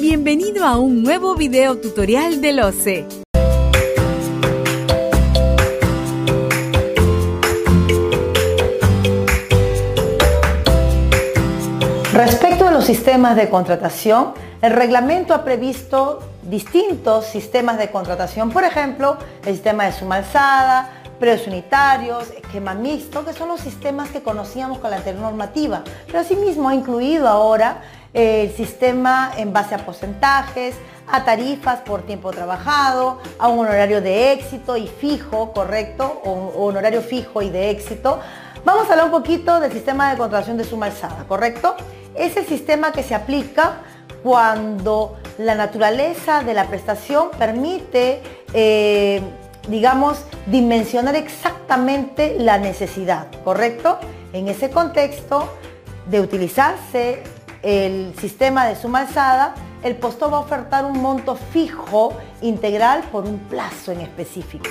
Bienvenido a un nuevo video tutorial del OCE. Respecto a los sistemas de contratación, el reglamento ha previsto distintos sistemas de contratación, por ejemplo, el sistema de suma alzada, precios unitarios, esquema mixto, que son los sistemas que conocíamos con la anterior normativa, pero asimismo ha incluido ahora el sistema en base a porcentajes, a tarifas por tiempo trabajado, a un honorario de éxito y fijo, correcto, o, o honorario fijo y de éxito. Vamos a hablar un poquito del sistema de contratación de suma alzada, ¿correcto? Es el sistema que se aplica cuando la naturaleza de la prestación permite eh, digamos, dimensionar exactamente la necesidad, ¿correcto? En ese contexto de utilizarse el sistema de suma alzada, el postor va a ofertar un monto fijo integral por un plazo en específico.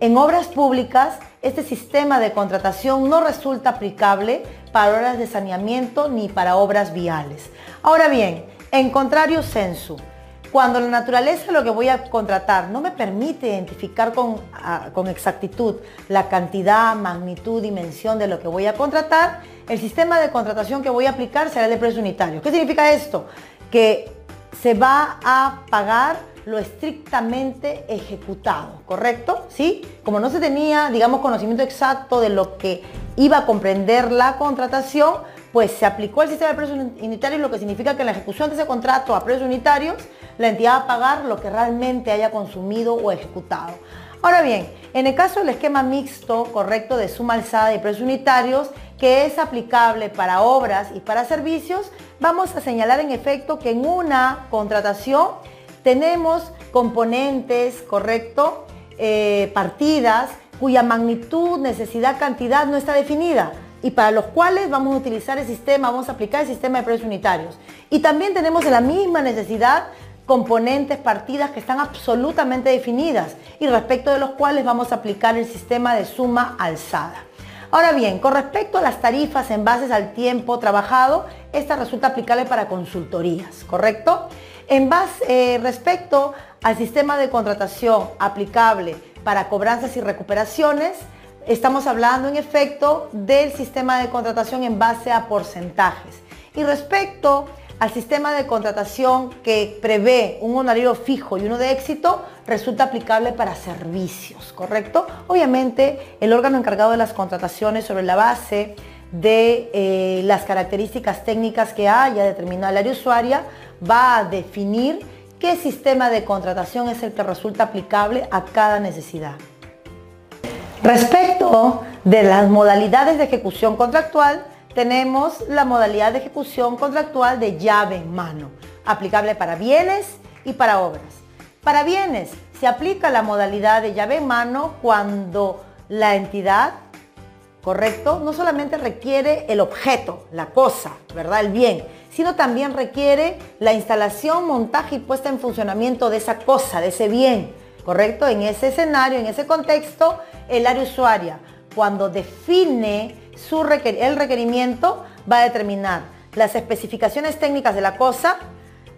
En obras públicas, este sistema de contratación no resulta aplicable para obras de saneamiento ni para obras viales. Ahora bien, en contrario censo, cuando la naturaleza de lo que voy a contratar no me permite identificar ah, con, exactitud la cantidad, magnitud, dimensión de lo que voy a contratar, el sistema de contratación que voy a aplicar será el de precio unitario. ¿Qué significa esto? Que se va a pagar lo estrictamente ejecutado, ¿correcto? ¿Sí? Como no se tenía, digamos, conocimiento exacto de lo que iba a comprender la contratación, pues se aplicó el sistema de precios unitarios, lo que significa que la ejecución de ese contrato a precios unitarios, la entidad va a pagar lo que realmente haya consumido o ejecutado. Ahora bien, en el caso del esquema mixto correcto de suma alzada y precios unitarios, que es aplicable para obras y para servicios, vamos a señalar en efecto que en una contratación tenemos componentes, correcto, eh, partidas cuya magnitud, necesidad, cantidad no está definida y para los cuales vamos a utilizar el sistema, vamos a aplicar el sistema de precios unitarios. Y también tenemos en la misma necesidad componentes, partidas que están absolutamente definidas y respecto de los cuales vamos a aplicar el sistema de suma alzada. Ahora bien, con respecto a las tarifas en bases al tiempo trabajado, esta resulta aplicable para consultorías, ¿correcto? En base, eh, respecto al sistema de contratación aplicable para cobranzas y recuperaciones, Estamos hablando en efecto del sistema de contratación en base a porcentajes. Y respecto al sistema de contratación que prevé un honorario fijo y uno de éxito, resulta aplicable para servicios, ¿correcto? Obviamente, el órgano encargado de las contrataciones sobre la base de eh, las características técnicas que haya determinado el área usuaria va a definir qué sistema de contratación es el que resulta aplicable a cada necesidad. Respecto de las modalidades de ejecución contractual, tenemos la modalidad de ejecución contractual de llave en mano, aplicable para bienes y para obras. Para bienes se aplica la modalidad de llave en mano cuando la entidad, correcto, no solamente requiere el objeto, la cosa, ¿verdad? El bien, sino también requiere la instalación, montaje y puesta en funcionamiento de esa cosa, de ese bien, ¿correcto? En ese escenario, en ese contexto, el área usuaria, cuando define su el requerimiento, va a determinar las especificaciones técnicas de la cosa,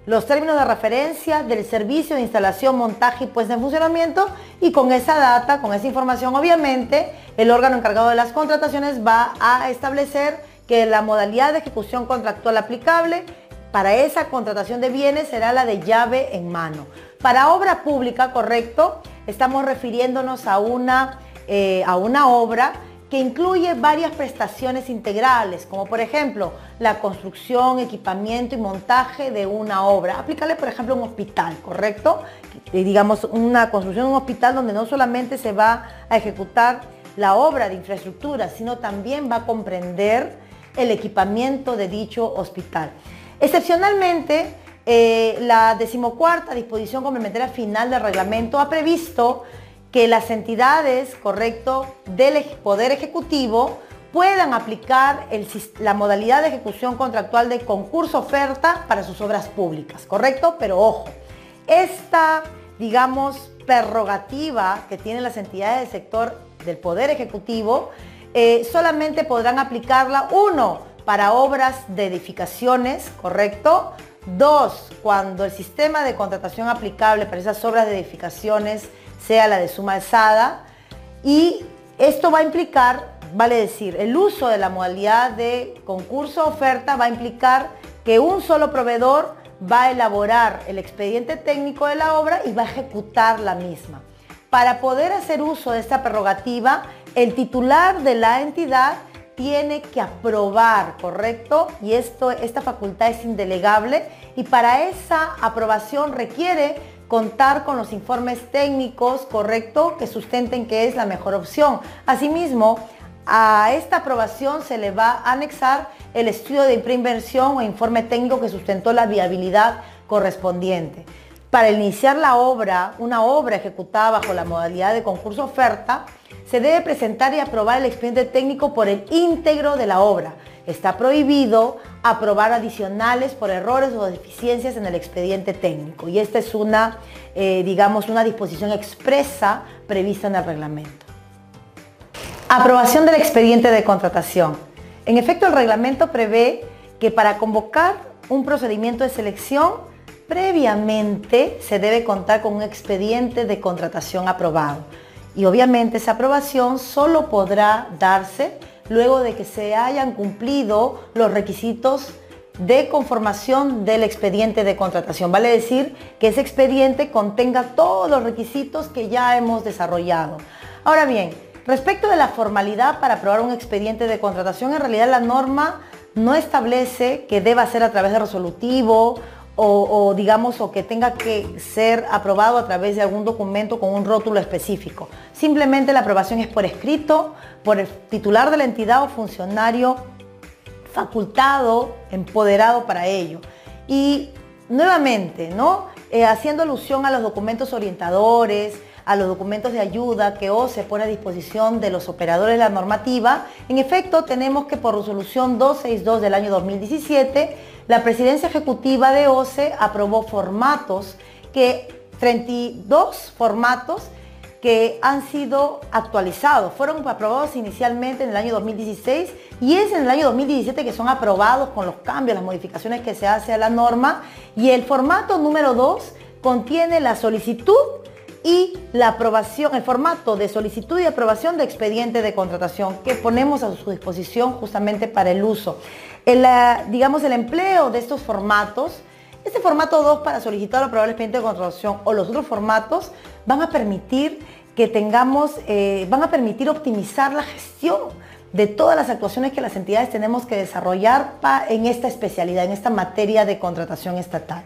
los términos de referencia del servicio de instalación, montaje y puesta en funcionamiento y con esa data, con esa información obviamente, el órgano encargado de las contrataciones va a establecer que la modalidad de ejecución contractual aplicable para esa contratación de bienes será la de llave en mano. Para obra pública, correcto, estamos refiriéndonos a una eh, a una obra que incluye varias prestaciones integrales, como por ejemplo la construcción, equipamiento y montaje de una obra. Aplicarle, por ejemplo, un hospital, ¿correcto? digamos, una construcción de un hospital donde no solamente se va a ejecutar la obra de infraestructura, sino también va a comprender el equipamiento de dicho hospital. Excepcionalmente, eh, la decimocuarta disposición complementaria final del reglamento ha previsto que las entidades, correcto, del Poder Ejecutivo puedan aplicar la modalidad de ejecución contractual de concurso-oferta para sus obras públicas, ¿correcto? Pero ojo, esta, digamos, prerrogativa que tienen las entidades del sector del Poder Ejecutivo, eh, solamente podrán aplicarla, uno, para obras de edificaciones, ¿correcto? Dos, cuando el sistema de contratación aplicable para esas obras de edificaciones sea la de suma alzada. Y esto va a implicar, vale decir, el uso de la modalidad de concurso-oferta va a implicar que un solo proveedor va a elaborar el expediente técnico de la obra y va a ejecutar la misma. Para poder hacer uso de esta prerrogativa, el titular de la entidad tiene que aprobar, ¿correcto? Y esto, esta facultad es indelegable y para esa aprobación requiere contar con los informes técnicos, ¿correcto? Que sustenten que es la mejor opción. Asimismo, a esta aprobación se le va a anexar el estudio de preinversión o informe técnico que sustentó la viabilidad correspondiente. Para iniciar la obra, una obra ejecutada bajo la modalidad de concurso oferta, se debe presentar y aprobar el expediente técnico por el íntegro de la obra. Está prohibido aprobar adicionales por errores o deficiencias en el expediente técnico. Y esta es una, eh, digamos, una disposición expresa prevista en el reglamento. Aprobación del expediente de contratación. En efecto, el reglamento prevé que para convocar un procedimiento de selección, previamente se debe contar con un expediente de contratación aprobado. Y obviamente esa aprobación solo podrá darse luego de que se hayan cumplido los requisitos de conformación del expediente de contratación. Vale decir que ese expediente contenga todos los requisitos que ya hemos desarrollado. Ahora bien, Respecto de la formalidad para aprobar un expediente de contratación, en realidad la norma no establece que deba ser a través de resolutivo o, digamos o que tenga que ser aprobado a través de algún documento con un rótulo específico. Simplemente la aprobación es por escrito, por el titular de la entidad o funcionario facultado, empoderado para ello. Y nuevamente, ¿no? Eh, haciendo alusión a los documentos orientadores, a los documentos de ayuda que OCE pone a disposición de los operadores de la normativa, en efecto tenemos que por resolución 262 del año 2017, la presidencia ejecutiva de OCE aprobó formatos que 32 formatos que han sido actualizados. Fueron aprobados inicialmente en el año 2016 y es en el año 2017 que son aprobados con los cambios, las modificaciones que se hace a la norma. Y el formato número 2 contiene la solicitud y la aprobación, el formato de solicitud y aprobación de expediente de contratación que ponemos a su disposición justamente para el uso. El, digamos, el empleo de estos formatos, este formato 2 para solicitar o aprobar el expediente de contratación o los otros formatos van a permitir que tengamos, eh, van a permitir optimizar la gestión de todas las actuaciones que las entidades tenemos que desarrollar en esta especialidad, en esta materia de contratación estatal.